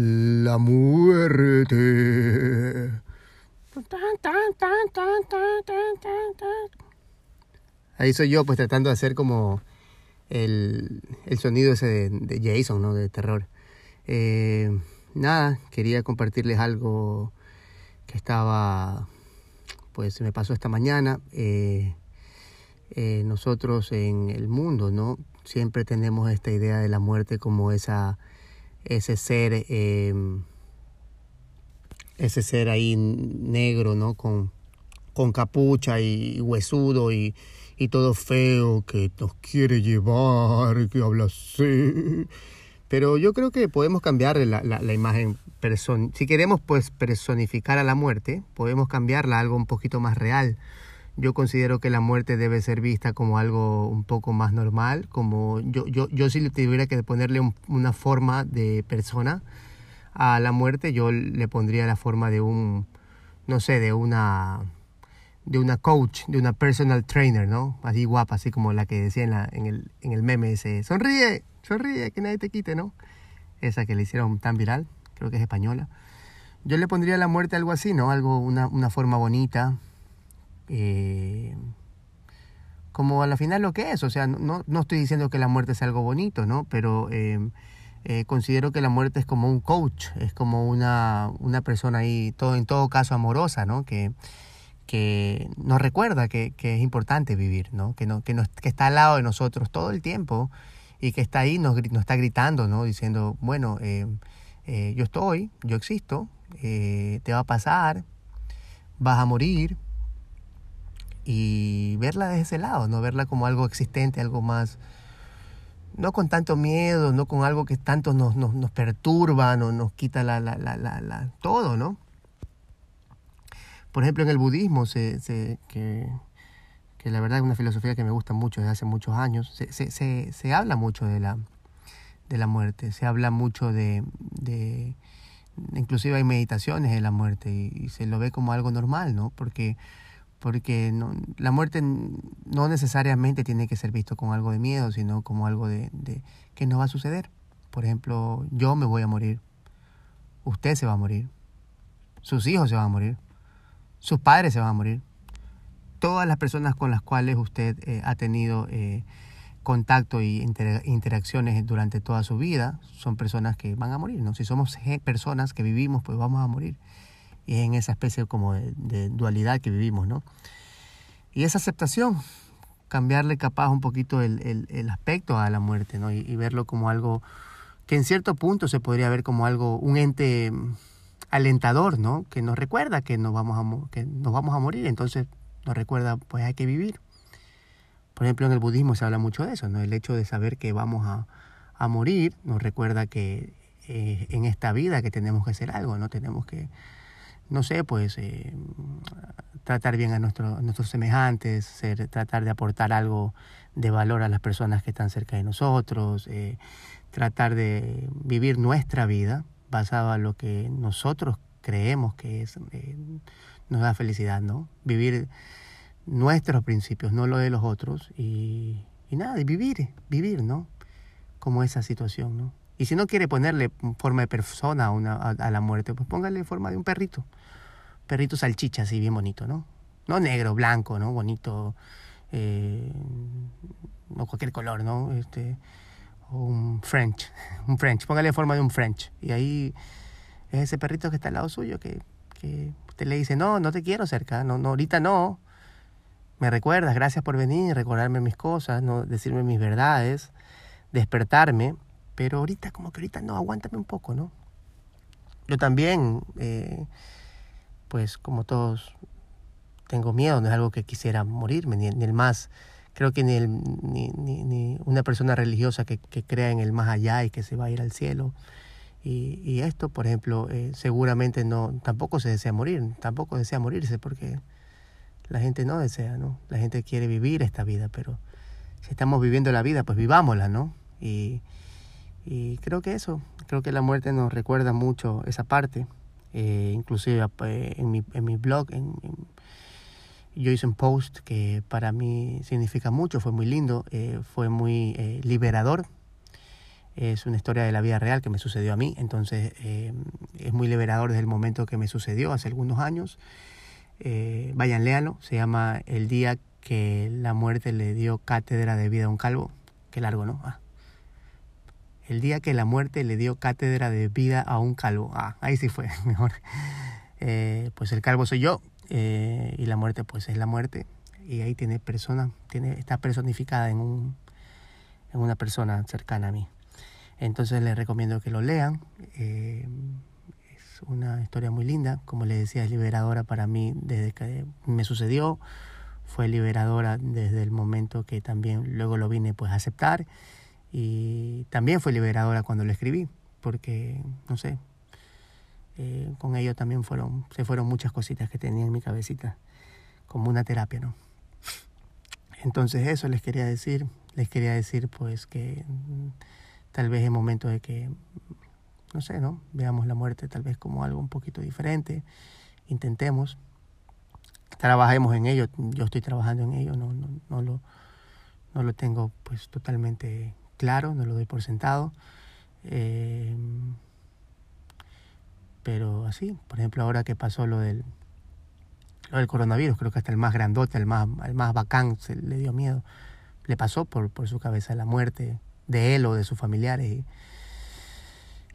La muerte. Ahí soy yo, pues tratando de hacer como el, sonido ese de, Jason, ¿no? De terror. Eh, nada, quería compartirles algo que estaba, pues me pasó esta mañana. Eh, eh, nosotros en el mundo, ¿no? Siempre tenemos esta idea de la muerte como esa ese ser, em, ese ser ahí negro, ¿no? Con, con capucha y, huesudo y, y, todo feo que nos quiere llevar, que habla así. Pero yo creo que podemos cambiar la, la, la imagen. Person si queremos pues personificar a la muerte, podemos cambiarla a algo un poquito más real yo considero que la muerte debe ser vista como algo un poco más normal, como yo, yo, yo si tuviera que ponerle una forma de persona a la muerte, yo le pondría la forma de un, no sé, de una, de una coach, de una personal trainer, ¿no? Así guapa, así como la que decía en, la, en, el, en el meme ese, sonríe, sonríe, que nadie te quite, ¿no? Esa que le hicieron tan viral, creo que es española. Yo le pondría a la muerte algo así, ¿no? Algo, una, una forma bonita, eh, como a la final lo que es. O sea, no, no estoy diciendo que la muerte es algo bonito, ¿no? Pero eh, eh, considero que la muerte es como un coach, es como una, una persona ahí, todo, en todo caso amorosa, ¿no? Que, que nos recuerda que, que es importante vivir, ¿no? Que, no, que, nos, que está al lado de nosotros todo el tiempo y que está ahí, nos, nos está gritando, ¿no? Diciendo, bueno, yo estoy, yo existo, te va a pasar, vas a morir, y verla desde ese lado, no verla como algo existente, algo más, no con tanto miedo, no con algo que tanto nos, nos, perturba, no, nos quita la, la, la, la, todo, ¿no? Por ejemplo, en el budismo, se, se, que, que, la verdad es una filosofía que me gusta mucho desde hace muchos años, se, se, se habla mucho de la, de la muerte, se habla mucho de, de inclusive hay meditaciones de la muerte y, y se lo ve como algo normal, ¿no? Porque porque no, la muerte no necesariamente tiene que ser visto como algo de miedo, sino como algo de, de, que no va a suceder. Por ejemplo, yo me voy a morir, usted se va a morir, sus hijos se van a morir, sus padres se van a morir, todas las personas con las cuales usted eh, ha tenido eh, contacto y interacciones durante toda su vida son personas que van a morir, ¿no? Si somos personas que vivimos, pues vamos a morir y en esa especie como de, dualidad que vivimos, ¿no? Y esa aceptación, cambiarle capaz un poquito el, el, aspecto a la muerte, ¿no? Y, verlo como algo que en cierto punto se podría ver como algo, un ente alentador, ¿no? Que nos recuerda que nos vamos a, que nos vamos a morir, entonces nos recuerda, pues hay que vivir. Por ejemplo, en el budismo se habla mucho de eso, ¿no? El hecho de saber que vamos a, a morir nos recuerda que eh, en esta vida que tenemos que hacer algo, ¿no? Tenemos que no sé, pues eh, tratar bien a, nuestro, nuestros semejantes, ser, tratar de aportar algo de valor a las personas que están cerca de nosotros, eh, tratar de vivir nuestra vida basado en lo que nosotros creemos que es, eh, nos da felicidad, ¿no? Vivir nuestros principios, no lo de los otros, y, y nada, y vivir, vivir, ¿no? Como esa situación, ¿no? Y si no quiere ponerle forma de persona a, una, a, la muerte, pues póngale forma de un perrito. Perrito salchicha, así bien bonito, ¿no? No negro, blanco, ¿no? Bonito. Eh, o cualquier color, ¿no? Este, un French. Un French. Póngale forma de un French. Y ahí es ese perrito que está al lado suyo que, que usted le dice, no, no te quiero cerca. No, no, ahorita no. Me recuerdas, gracias por venir, recordarme mis cosas, no decirme mis verdades, despertarme pero ahorita, como que ahorita no, aguántame un poco, ¿no? Yo también, eh, pues como todos, tengo miedo, no es algo que quisiera morirme, ni, el más creo que ni, el, ni, ni, ni, una persona religiosa que, que, crea en el más allá y que se va a ir al cielo. Y, y esto, por ejemplo, eh, seguramente no, tampoco se desea morir, tampoco desea morirse porque la gente no desea, ¿no? La gente quiere vivir esta vida, pero si estamos viviendo la vida, pues vivámosla, ¿no? Y, y creo que eso, creo que la muerte nos recuerda mucho esa parte. Eh, inclusive eh, en, mi, en mi blog, en, en, yo hice un post que para mí significa mucho, fue muy lindo, eh, fue muy eh, liberador. Es una historia de la vida real que me sucedió a mí, entonces eh, es muy liberador desde el momento que me sucedió hace algunos años. vayan, léanlo, se llama El día que la muerte le dio cátedra de vida a un calvo. Qué largo, ¿no? Ah. El día que la muerte le dio cátedra de vida a un calvo. Ah, ahí sí fue mejor. pues el calvo soy yo, eh, y la muerte pues es la muerte. Y ahí tiene persona tiene está personificada en un en una persona cercana a mí. Entonces les recomiendo que lo lean. Eh, es una historia muy linda. Como les decía es liberadora para mí desde que me sucedió. Fue liberadora desde el momento que también luego lo vine pues a aceptar y también fue liberadora cuando lo escribí porque no sé eh, con ello también fueron, se fueron muchas cositas que tenía en mi cabecita, como una terapia, ¿no? Entonces eso les quería decir, les quería decir pues que mm, tal vez es momento de que, no sé, ¿no? Veamos la muerte tal vez como algo un poquito diferente, intentemos, trabajemos en ello, yo estoy trabajando en ello, no, no, no, lo, no lo tengo pues totalmente claro, no lo doy por sentado. Eh, pero así, por ejemplo, ahora que pasó lo del, lo del coronavirus, creo que hasta el más grandote, el más, el más bacán, se le dio miedo. Le pasó por, por su cabeza la muerte de él o de sus familiares.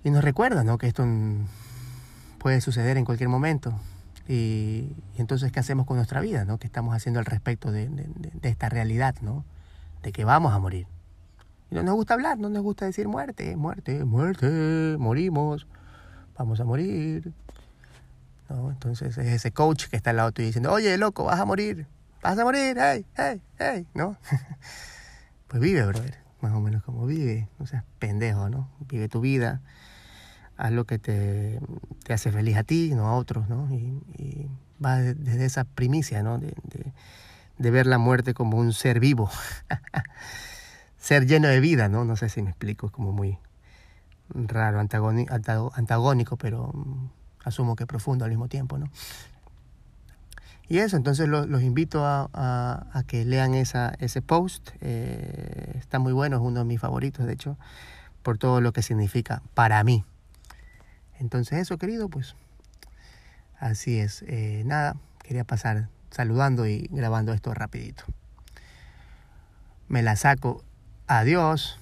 Y, nos recuerda ¿no? que esto puede suceder en cualquier momento. Y, y, entonces, ¿qué hacemos con nuestra vida? ¿no? ¿Qué estamos haciendo al respecto de, de, de, esta realidad? ¿no? De que vamos a morir. Y no nos gusta hablar, no nos gusta decir muerte, muerte, muerte, morimos vamos a morir. ¿No? Entonces es ese coach que está al lado tuyo diciendo, oye, loco, vas a morir, vas a morir, hey, hey, hey, ¿no? pues vive, brother, más o menos como vive, no seas pendejo, ¿no? Vive tu vida, haz lo que te, te hace feliz a ti, no a otros, ¿no? Y, y va desde esa primicia, ¿no? De, de ver la muerte como un ser vivo, ser lleno de vida, ¿no? No sé si me explico, es como muy, raro, antagónico, pero mm, asumo que profundo al mismo tiempo, ¿no? Y eso, entonces lo, los invito a, que lean ese post. Eh, está muy bueno, es uno de mis favoritos, de hecho, por todo lo que significa para mí. Entonces eso, querido, pues así es. Eh, nada, quería pasar saludando y grabando esto rapidito. Me la saco. Adiós.